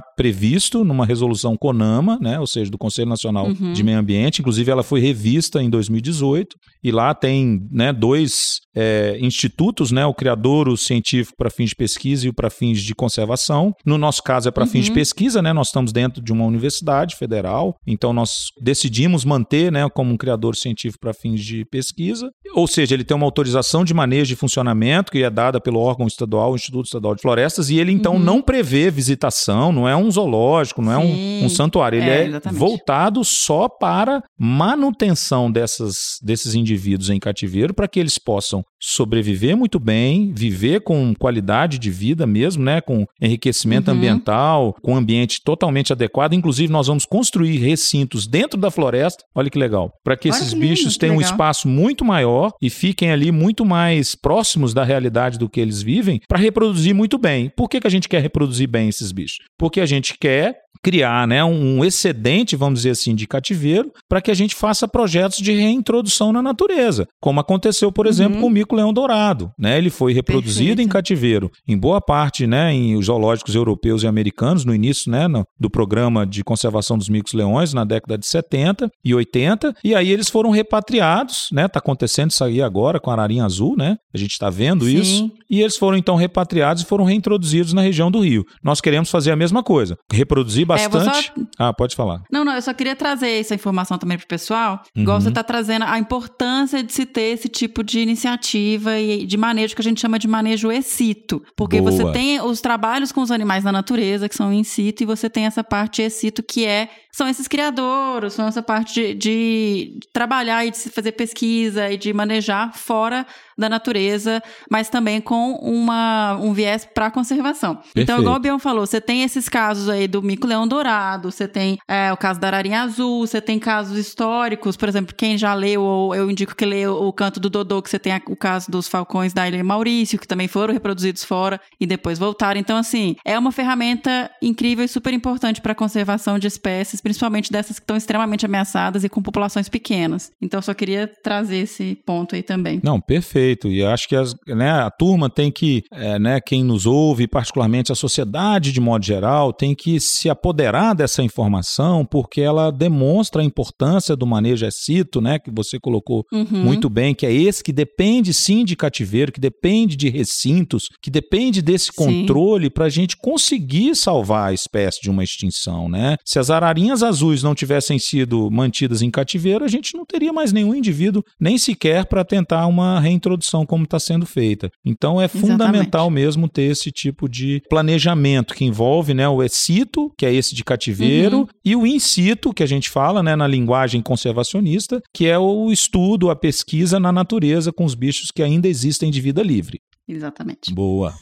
previsto numa resolução CONAMA, né, ou seja, do Conselho Nacional Uhum. de Meio Ambiente. Inclusive, ela foi revista em 2018 e lá tem, né, dois é, institutos, né, o Criadouro Científico para fins de pesquisa e o para fins de conservação. No nosso caso é para fins de Uhum. pesquisa, né? Nós estamos dentro de uma universidade federal, então nós decidimos manter, né, como um criador científico para fins de pesquisa. Ou seja, ele tem uma autorização de manejo de funcionamento que é dada pelo órgão estadual, o Instituto Estadual de E ele então Uhum. não prevê visitação, não é um zoológico, não é um, Sim. um santuário, ele É, é, voltado só para manutenção dessas, desses indivíduos em cativeiro para que eles possam sobreviver muito bem, viver com qualidade de vida mesmo, né, com enriquecimento Uhum. ambiental, com ambiente totalmente adequado. Inclusive nós vamos construir recintos dentro da floresta. Olha que legal, para que Olha esses que lindo, bichos tenham um espaço muito maior e fiquem ali muito mais próximos da realidade do que eles vivem para reproduzir muito bem. Por que, que a gente quer reproduzir bem esses bichos? Porque a gente quer criar né, um excedente, vamos dizer assim, de cativeiro, para que a gente faça projetos de reintrodução na natureza, como aconteceu, por exemplo, Uhum. com o mico-leão dourado. Né? Ele foi reproduzido Perfeito. em cativeiro, em boa parte, né, em zoológicos europeus e americanos, no início né, no- do programa de conservação dos micos-leões, na década de 70 e 80, e aí eles foram repatriados, né? Tá acontecendo isso aí agora com a ararinha azul, né? A gente está vendo Sim. isso. E eles foram então repatriados e foram reintroduzidos na região do Rio. Nós queremos fazer a mesma coisa, reproduzir É, vou só- bastante. Ah, pode falar. Não, não, eu só queria trazer essa informação também pro pessoal. Igual Uhum. você tá trazendo a importância de se ter esse tipo de iniciativa e de manejo que a gente chama de manejo excito. Porque Boa. você tem os trabalhos com os animais na natureza, que são in situ, e você tem essa parte excito que é são esses criadouros, são essa parte de, de trabalhar e de se fazer pesquisa e de manejar fora da natureza, mas também com uma, um viés para conservação. Então, Perfeito. igual o Bion falou, você tem esses casos aí do mico-leão dourado, você tem é, o caso da ararinha azul, você tem casos históricos, por exemplo, quem já leu, ou eu indico que leu o Canto do Dodô, que você tem o caso dos falcões da Ilha Maurício, que também foram reproduzidos fora e depois voltaram. Então, assim, é uma ferramenta incrível e super importante para a conservação de espécies, principalmente dessas que estão extremamente ameaçadas e com populações pequenas. Então, eu só queria trazer esse ponto aí também. Não, perfeito. E acho que as- né, a turma tem que, é, né, quem nos ouve, particularmente a sociedade de modo geral, tem que se apoderar dessa informação, porque ela demonstra a importância do manejo excito, né, que você colocou Uhum. muito bem, que é esse que depende sim de cativeiro, que depende de recintos, que depende desse controle para a gente conseguir salvar a espécie de uma extinção, né? Se as ararinhas azuis não tivessem sido mantidas em cativeiro, a gente não teria mais nenhum indivíduo, nem sequer para tentar uma reintrodução como está sendo feita. Então é fundamental mesmo ter esse tipo de planejamento que envolve, né, o excito, que é esse de cativeiro, Uhum. e o in situ, que a gente fala, né, na linguagem conservacionista, que é o estudo, a pesquisa na natureza com os bichos que ainda existem de vida livre. Exatamente. Boa.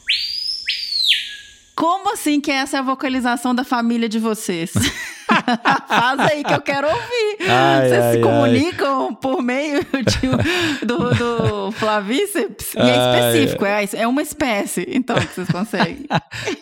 Como assim que essa é a vocalização da família de vocês? Faz aí que eu quero ouvir. Ai, vocês ai, se ai. comunicam por meio de- do, do Flavíceps? E é Ai, específico, é, é uma espécie, então, que vocês conseguem.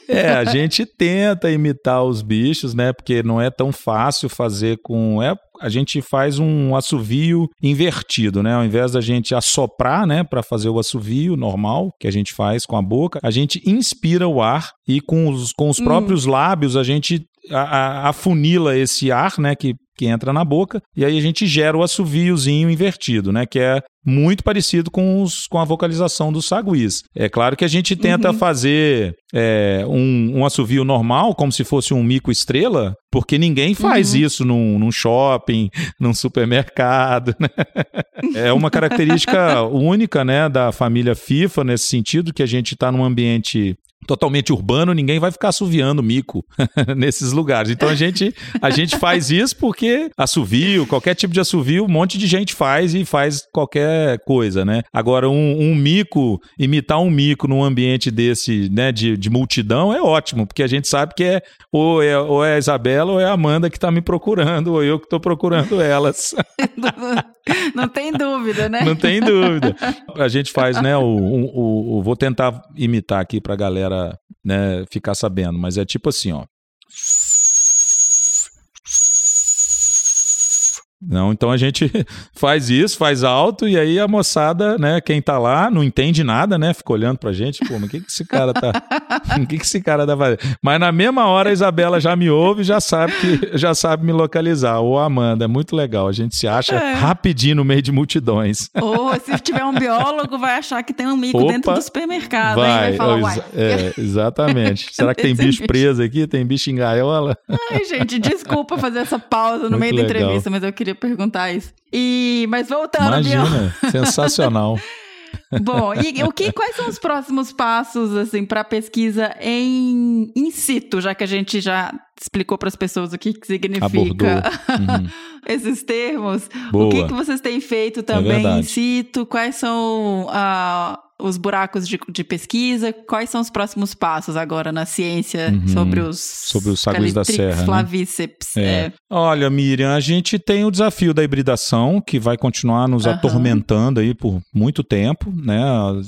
É, a gente tenta imitar os bichos, né? Porque não é tão fácil fazer com. É, a gente faz um assovio invertido, né? Ao invés da gente assoprar, né, para fazer o assovio normal que a gente faz com a boca, a gente inspira o ar e com os, com os Hum. próprios lábios a gente afunila esse ar, né, que que entra na boca, e aí a gente gera o assoviozinho invertido, né? Que é muito parecido com, os, com a vocalização dos saguis. É claro que a gente tenta Uhum. fazer é, um, um assovio normal, como se fosse um mico estrela, porque ninguém faz Uhum. isso num, num shopping, num supermercado. Né? É uma característica única né, da família FIFA, nesse sentido, que a gente está num ambiente totalmente urbano, ninguém vai ficar assoviando mico nesses lugares. Então a gente, a gente faz isso porque assovio, qualquer tipo de assovio, um monte de gente faz e faz qualquer coisa, né? Agora, um, um mico, imitar um mico num ambiente desse, né, de, de multidão é ótimo, porque a gente sabe que é ou, é ou é a Isabela ou é a Amanda que tá me procurando, ou eu que tô procurando elas. Não tem dúvida, né? Não tem dúvida. A gente faz, né? O, o, o- o- vou tentar imitar aqui pra galera né, ficar sabendo, mas é tipo assim, ó. Não, então a gente faz isso, faz alto, e aí a moçada, né, quem tá lá, não entende nada, né? Fica olhando pra gente, pô, mas o que, que esse cara tá. O que, que esse cara tá fazendo? Mas na mesma hora a Isabela já me ouve e já sabe que já sabe me localizar. Ô, Amanda, é muito legal. A gente se acha É. rapidinho no meio de multidões. Ou se tiver um biólogo, vai achar que tem um mico Opa, dentro do supermercado. Vai, Vai, vai falar, uai. é, exatamente. Será que tem bicho bicho. preso aqui? Tem bicho em gaiola? Ai, gente, desculpa fazer essa pausa no Muito meio da legal. entrevista, mas eu queria perguntar isso. E, mas voltando. Imagina, sensacional. Bom, e o que, quais são os próximos passos assim para pesquisa em in situ, já que a gente já explicou para as pessoas o que, que significa. Uhum. esses termos? Boa. O que, que vocês têm feito também in verdade. situ? Quais são ah, os buracos de, de pesquisa? Quais são os próximos passos agora na ciência Uhum. sobre os Sobre os saguis da serra, né? flavíceps? É. É. Olha, Miriam, a gente tem o desafio da hibridação, que vai continuar nos Aham. atormentando aí por muito tempo, né?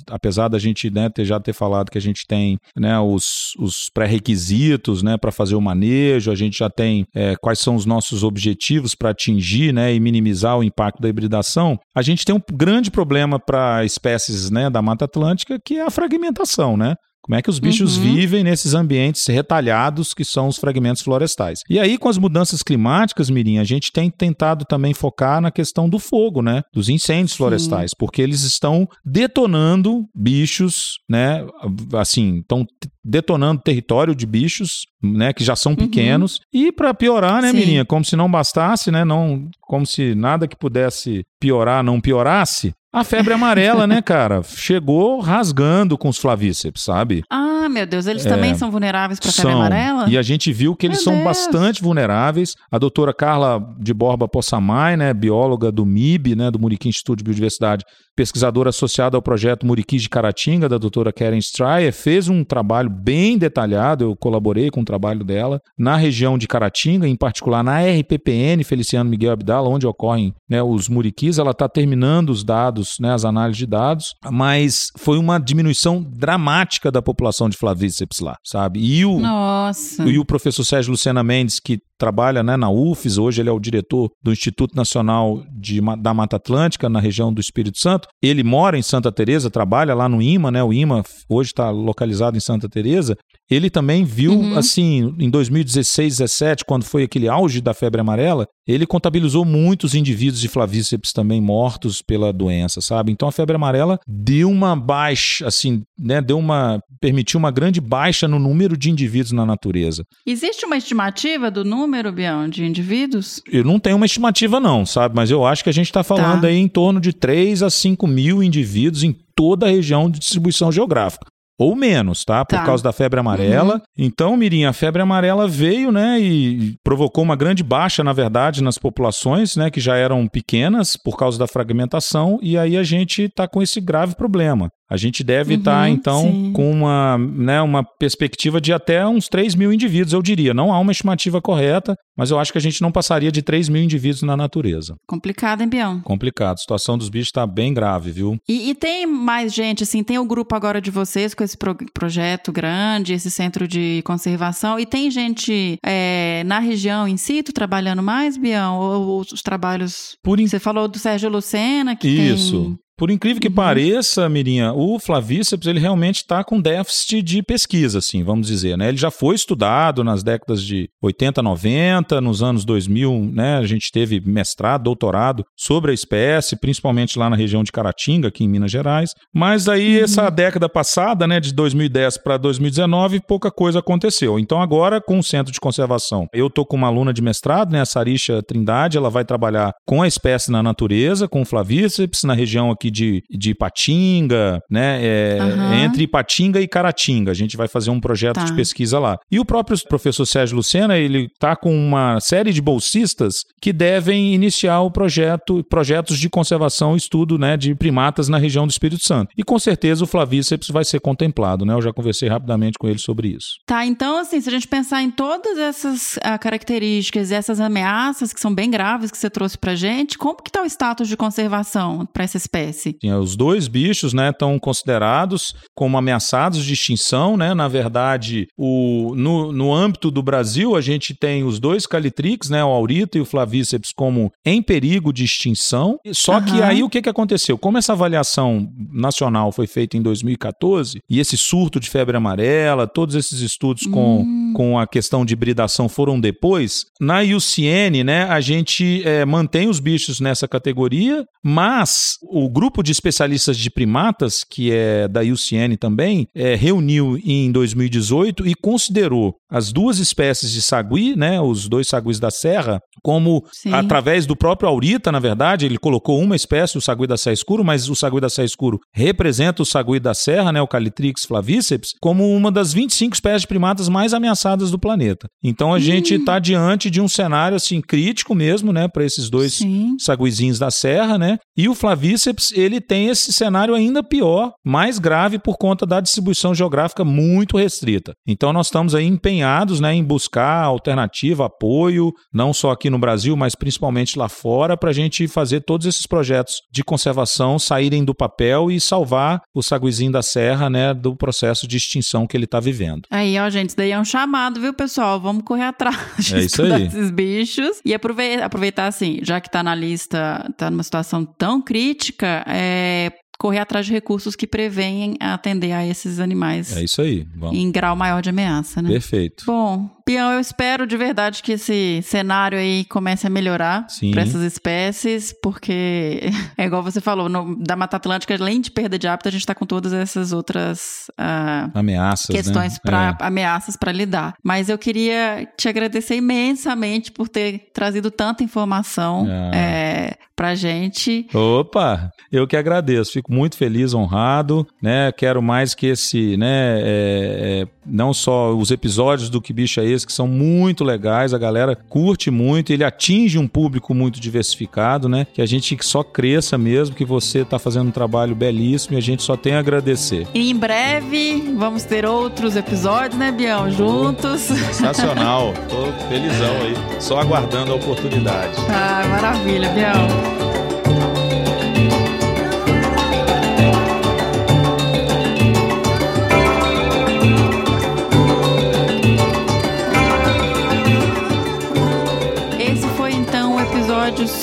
Apesar da gente né, ter, já ter falado que a gente tem né, os, os pré-requisitos né, para fazer o manejo, a gente já tem é, quais são os nossos objetivos para atingir né, e minimizar o impacto da hibridação, a gente tem um grande problema para espécies né, da Mata Atlântica, que é a fragmentação, né? Como é que os bichos Uhum. vivem nesses ambientes retalhados que são os fragmentos florestais? E aí, com as mudanças climáticas, Mirim, a gente tem tentado também focar na questão do fogo, né? Dos incêndios Sim. florestais, porque eles estão detonando bichos, né? Assim, estão detonando território de bichos, né? Que já são pequenos. E para piorar, né, Sim. Mirinha? Como se não bastasse, né? Não, como se nada que pudesse piorar não piorasse. A febre amarela, né, cara? Chegou rasgando com os flavíceps, sabe? Ah, meu Deus, eles também são vulneráveis para febre É. Amarela? E a gente viu que eles Meu são Deus. bastante vulneráveis. A doutora Carla de Borba Possamay, né, bióloga do MIB, né, do Muriqui Instituto de Biodiversidade, pesquisadora associada ao projeto Muriqui de Caratinga, da doutora Karen Stryer, fez um trabalho bem detalhado, eu colaborei com o trabalho dela, na região de Caratinga, em particular na RPPN Feliciano Miguel Abdala, onde ocorrem né, os muriquis. Ela está terminando os dados, né, as análises de dados, mas foi uma diminuição dramática da população de flavíceps lá, sabe? E o, Nossa. e o professor Sérgio Lucena Mendes, que trabalha né, na UFES, hoje ele é o diretor do Instituto Nacional de, da Mata Atlântica, na região do Espírito Santo. Ele mora em Santa Teresa, trabalha lá no IMA, né? O IMA hoje está localizado em Santa Teresa. Ele também viu, Uhum. assim, em 2016, 17, quando foi aquele auge da febre amarela, ele contabilizou muitos indivíduos de flavíceps também mortos pela doença, sabe? Então a febre amarela deu uma baixa, assim, né? Deu uma. permitiu uma grande baixa no número de indivíduos na natureza. Existe uma estimativa do número, Bião, de indivíduos? Eu não tenho uma estimativa, não, sabe? Mas eu acho que a gente está falando Tá. aí em torno de 3 a 5 mil indivíduos em toda a região de distribuição geográfica. Ou menos, tá? Por Tá. causa da febre amarela. Então, Mirim, a febre amarela veio, né? E provocou uma grande baixa, na verdade, nas populações, né? Que já eram pequenas por causa da fragmentação. E aí a gente está com esse grave problema. A gente deve Uhum, estar, então, sim. com uma, né, uma perspectiva de até uns 3 mil indivíduos, eu diria. Não há uma estimativa correta, mas eu acho que a gente não passaria de 3 mil indivíduos na natureza. Complicado, hein, Bião? Complicado. A situação dos bichos está bem grave, viu? E, e tem mais gente, assim, tem o grupo agora de vocês com esse pro- projeto grande, esse centro de conservação, e tem gente é, na região em situ trabalhando mais, Bião? Ou, ou os trabalhos. Por in- Você falou do Sérgio Lucena, que Isso. tem. Por incrível que Uhum. pareça, Mirinha, o Flavíceps ele realmente está com déficit de pesquisa, assim, vamos dizer, né? Ele já foi estudado nas décadas de 80, 90, nos anos 2000, né? A gente teve mestrado, doutorado sobre a espécie, principalmente lá na região de Caratinga, aqui em Minas Gerais. Mas aí essa década passada, né, de 2010 para 2019, pouca coisa aconteceu. Então agora com o Centro de Conservação, eu tô com uma aluna de mestrado, né, a Sarisha Trindade, ela vai trabalhar com a espécie na natureza, com o Flavíceps na região aqui de, de Ipatinga, né, é, Aham. entre Ipatinga e Caratinga. A gente vai fazer um projeto Tá. de pesquisa lá. E o próprio professor Sérgio Lucena, ele tá com uma série de bolsistas que devem iniciar o projeto, projetos de conservação e estudo, né, de primatas na região do Espírito Santo. E com certeza o Flavíceps vai ser contemplado, né? Eu já conversei rapidamente com ele sobre isso. Tá, então assim, se a gente pensar em todas essas ah, características e essas ameaças que são bem graves que você trouxe pra gente, como que tá o status de conservação para essa espécie? Sim, os dois bichos, né, estão considerados como ameaçados de extinção, né? Na verdade, o, no, no âmbito do Brasil, a gente tem os dois calitrix, né, o aurita e o flavíceps como em perigo de extinção. Só que Aham. aí o que, que aconteceu? Como essa avaliação nacional foi feita em 2014 e esse surto de febre amarela, todos esses estudos com, Hum. com a questão de hibridação foram depois, na IUCN, né, a gente eh, mantém os bichos nessa categoria, mas o grupo de especialistas de primatas, que é da IUCN também, eh, reuniu em 2018 e considerou as duas espécies de sagui, né, os dois saguis da serra, como Sim. através do próprio Aurita, na verdade, ele colocou uma espécie, o sagui da serra escuro, mas o sagui da serra escuro representa o sagui da serra, né, o Calitrix flavíceps, como uma das 25 espécies de primatas mais ameaçadas do planeta. Então a gente está diante de um cenário assim crítico mesmo, né, para esses dois Sim. saguizinhos da serra, né? E o Flavíceps, ele tem esse cenário ainda pior, mais grave por conta da distribuição geográfica muito restrita. Então nós estamos aí empenhados, né, em buscar alternativa, apoio, não só aqui no Brasil, mas principalmente lá fora, para a gente fazer todos esses projetos de conservação saírem do papel e salvar o saguizinho da serra, né, do processo de extinção que ele está vivendo. Aí, ó, gente, isso daí é um chamado, viu, pessoal? Vamos correr atrás É isso aí. esses bichos. E aprove- aproveitar, assim, já que tá na lista, tá numa situação tão crítica, é correr atrás de recursos que prevenhem atender a esses animais É isso aí. Vamos. em grau maior de ameaça, né? Perfeito. Bom, Pião, eu espero de verdade que esse cenário aí comece a melhorar para essas espécies, porque é igual você falou, no- da Mata Atlântica, além de perda de hábitat, a gente está com todas essas outras ah, Ameaças, questões né? para É. ameaças para lidar. Mas eu queria te agradecer imensamente por ter trazido tanta informação Ah. é, pra gente. Opa, eu que agradeço, fico muito feliz, honrado, né? Quero mais que esse, né? é, é, não só os episódios do Que Bicho é Esse, que são muito legais, a galera curte muito, ele atinge um público muito diversificado, né? Que a gente só cresça mesmo, que você tá fazendo um trabalho belíssimo e a gente só tem a agradecer. E em breve vamos ter outros episódios, né, Bião? Juntos. Sensacional, tô felizão aí, só aguardando a oportunidade. Ah, maravilha, Bião.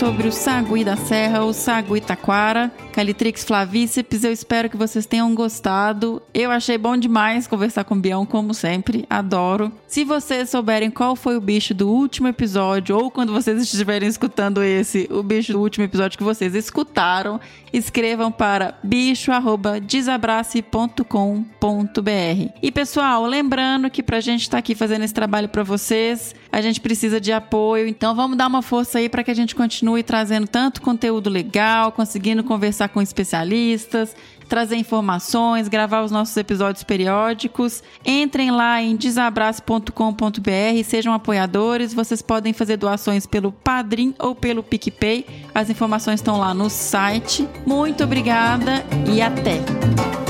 Sobre o sagui da serra, o sagui taquara, Calitrix flavíceps. Eu espero que vocês tenham gostado. Eu achei bom demais conversar com o Bião, como sempre. Adoro. Se vocês souberem qual foi o bicho do último episódio, ou quando vocês estiverem escutando esse, o bicho do último episódio que vocês escutaram, escrevam para bicho@desabrace.com.br. E pessoal, lembrando que pra gente estar aqui fazendo esse trabalho pra vocês, a gente precisa de apoio. Então vamos dar uma força aí para que a gente continue trazendo tanto conteúdo legal, conseguindo conversar com especialistas, trazer informações, gravar os nossos episódios periódicos. Entrem lá em desabrace.com.br, sejam apoiadores. Vocês podem fazer doações pelo Padrim ou pelo PicPay. As informações estão lá no site. Muito obrigada e até!